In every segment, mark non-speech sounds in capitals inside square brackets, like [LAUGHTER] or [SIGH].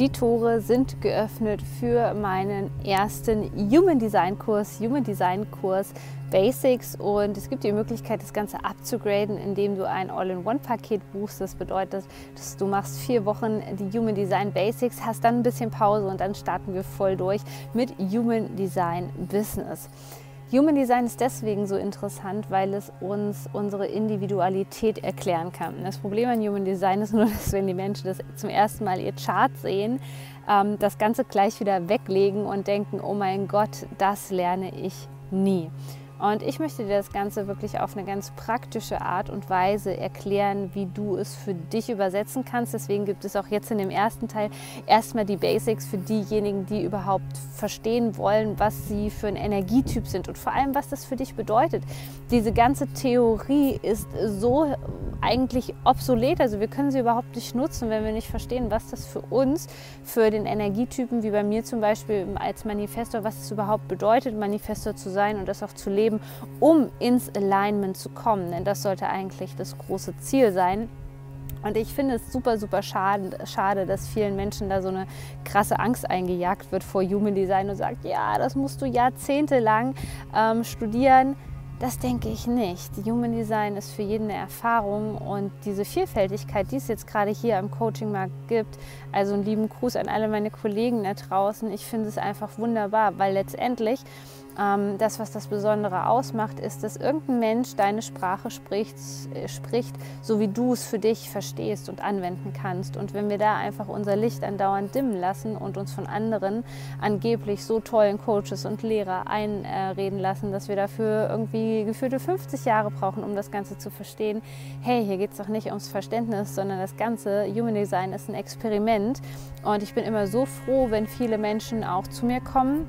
Die Tore sind geöffnet für meinen ersten Human Design Kurs, Human Design Kurs Basics und es gibt die Möglichkeit, das Ganze abzugraden, indem du ein All-in-One-Paket buchst. Das bedeutet, dass du machst vier Wochen die Human Design Basics, hast dann ein bisschen Pause und dann starten wir voll durch mit Human Design Business. Human Design ist deswegen so interessant, weil es uns unsere Individualität erklären kann. Das Problem an Human Design ist nur, [LAUGHS] dass wenn die Menschen das zum ersten Mal ihr Chart sehen, ähm, das Ganze gleich wieder weglegen und denken, oh mein Gott, das lerne ich nie. Und ich möchte dir das Ganze wirklich auf eine ganz praktische Art und Weise erklären, wie du es für dich übersetzen kannst. Deswegen gibt es auch jetzt in dem ersten Teil erstmal die Basics für diejenigen, die überhaupt verstehen wollen, was sie für ein Energietyp sind und vor allem, was das für dich bedeutet. Diese ganze Theorie ist so eigentlich obsolet. Also wir können sie überhaupt nicht nutzen, wenn wir nicht verstehen, was das für uns, für den Energietypen, wie bei mir zum Beispiel als Manifestor, was es überhaupt bedeutet, Manifestor zu sein und das auch zu leben um ins Alignment zu kommen. Denn das sollte eigentlich das große Ziel sein. Und ich finde es super, super schade, schade, dass vielen Menschen da so eine krasse Angst eingejagt wird vor Human Design und sagt, ja, das musst du jahrzehntelang ähm, studieren. Das denke ich nicht. Human Design ist für jeden eine Erfahrung und diese Vielfältigkeit, die es jetzt gerade hier am Coaching-Markt gibt, also einen lieben Gruß an alle meine Kollegen da draußen, ich finde es einfach wunderbar, weil letztendlich das, was das Besondere ausmacht, ist, dass irgendein Mensch deine Sprache spricht, äh, spricht, so wie du es für dich verstehst und anwenden kannst. Und wenn wir da einfach unser Licht andauernd dimmen lassen und uns von anderen angeblich so tollen Coaches und Lehrer einreden lassen, dass wir dafür irgendwie gefühlte 50 Jahre brauchen, um das Ganze zu verstehen, hey, hier geht es doch nicht ums Verständnis, sondern das ganze Human Design ist ein Experiment. Und ich bin immer so froh, wenn viele Menschen auch zu mir kommen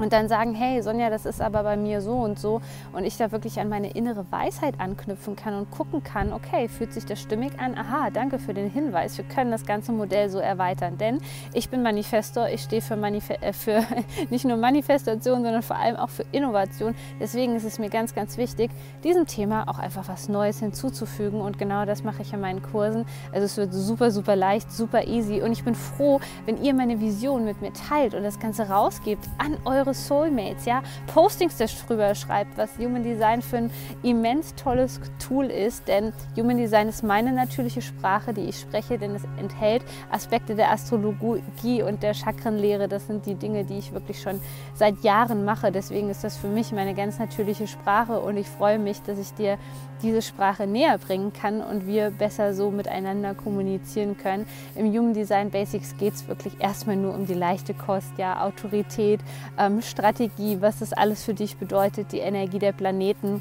und dann sagen, hey Sonja, das ist aber bei mir so und so und ich da wirklich an meine innere Weisheit anknüpfen kann und gucken kann, okay, fühlt sich das stimmig an? Aha, danke für den Hinweis. Wir können das ganze Modell so erweitern, denn ich bin Manifestor, ich stehe für, Manif äh, für [LAUGHS] nicht nur Manifestation, sondern vor allem auch für Innovation. Deswegen ist es mir ganz, ganz wichtig, diesem Thema auch einfach was Neues hinzuzufügen und genau das mache ich in meinen Kursen. Also es wird super, super leicht, super easy und ich bin froh, wenn ihr meine Vision mit mir teilt und das Ganze rausgebt an eure eure Soulmates, ja, Postings darüber schreibt, was Human Design für ein immens tolles Tool ist, denn Human Design ist meine natürliche Sprache, die ich spreche, denn es enthält Aspekte der Astrologie und der Chakrenlehre. Das sind die Dinge, die ich wirklich schon seit Jahren mache. Deswegen ist das für mich meine ganz natürliche Sprache und ich freue mich, dass ich dir diese Sprache näher bringen kann und wir besser so miteinander kommunizieren können. Im Human Design Basics geht es wirklich erstmal nur um die leichte Kost, ja, Autorität, ähm, Strategie, was das alles für dich bedeutet, die Energie der Planeten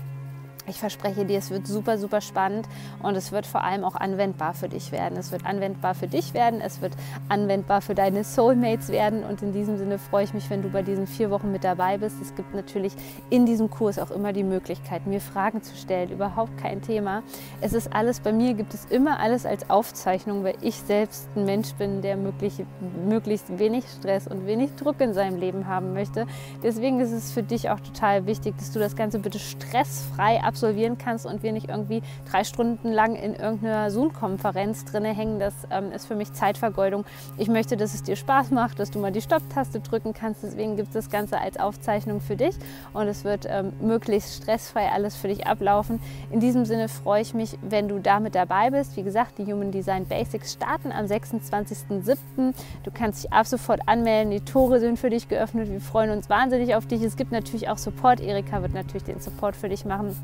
ich verspreche dir, es wird super, super spannend und es wird vor allem auch anwendbar für dich werden. Es wird anwendbar für dich werden, es wird anwendbar für deine Soulmates werden und in diesem Sinne freue ich mich, wenn du bei diesen vier Wochen mit dabei bist. Es gibt natürlich in diesem Kurs auch immer die Möglichkeit, mir Fragen zu stellen, überhaupt kein Thema. Es ist alles, bei mir gibt es immer alles als Aufzeichnung, weil ich selbst ein Mensch bin, der möglich, möglichst wenig Stress und wenig Druck in seinem Leben haben möchte. Deswegen ist es für dich auch total wichtig, dass du das Ganze bitte stressfrei absolviert absolvieren kannst und wir nicht irgendwie drei Stunden lang in irgendeiner Zoom-Konferenz drin hängen. Das ähm, ist für mich Zeitvergeudung. Ich möchte, dass es dir Spaß macht, dass du mal die Stopp-Taste drücken kannst. Deswegen gibt es das Ganze als Aufzeichnung für dich und es wird ähm, möglichst stressfrei alles für dich ablaufen. In diesem Sinne freue ich mich, wenn du damit dabei bist. Wie gesagt, die Human Design Basics starten am 26.07. Du kannst dich ab sofort anmelden. Die Tore sind für dich geöffnet. Wir freuen uns wahnsinnig auf dich. Es gibt natürlich auch Support. Erika wird natürlich den Support für dich machen.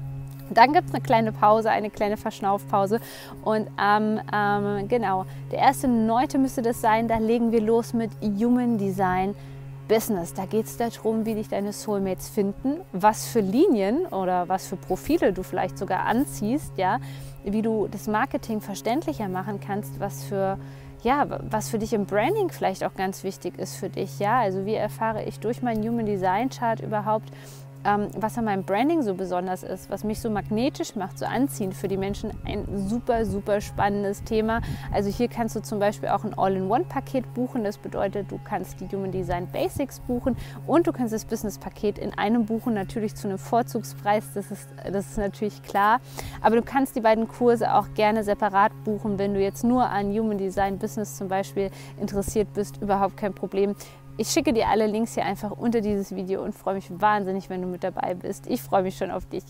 Dann gibt es eine kleine Pause, eine kleine Verschnaufpause. Und ähm, ähm, genau, der erste Neunte müsste das sein. Da legen wir los mit Human Design Business. Da geht es darum, wie dich deine Soulmates finden, was für Linien oder was für Profile du vielleicht sogar anziehst, ja, wie du das Marketing verständlicher machen kannst, was für ja, was für dich im Branding vielleicht auch ganz wichtig ist für dich, ja. Also wie erfahre ich durch meinen Human Design Chart überhaupt, ähm, was an meinem Branding so besonders ist, was mich so magnetisch macht, so anziehend für die Menschen. Ein super, super spannendes Thema. Also hier kannst du zum Beispiel auch ein All-in-One-Paket buchen. Das bedeutet, du kannst die Human Design Basics buchen und du kannst das Business-Paket in einem buchen, natürlich zu einem Vorzugspreis. Das ist, das ist natürlich klar. Aber du kannst die beiden Kurse auch gerne separat buchen, wenn du jetzt nur an Human Design Business zum Beispiel interessiert bist. Überhaupt kein Problem. Ich schicke dir alle Links hier einfach unter dieses Video und freue mich wahnsinnig, wenn du mit dabei bist. Ich freue mich schon auf dich.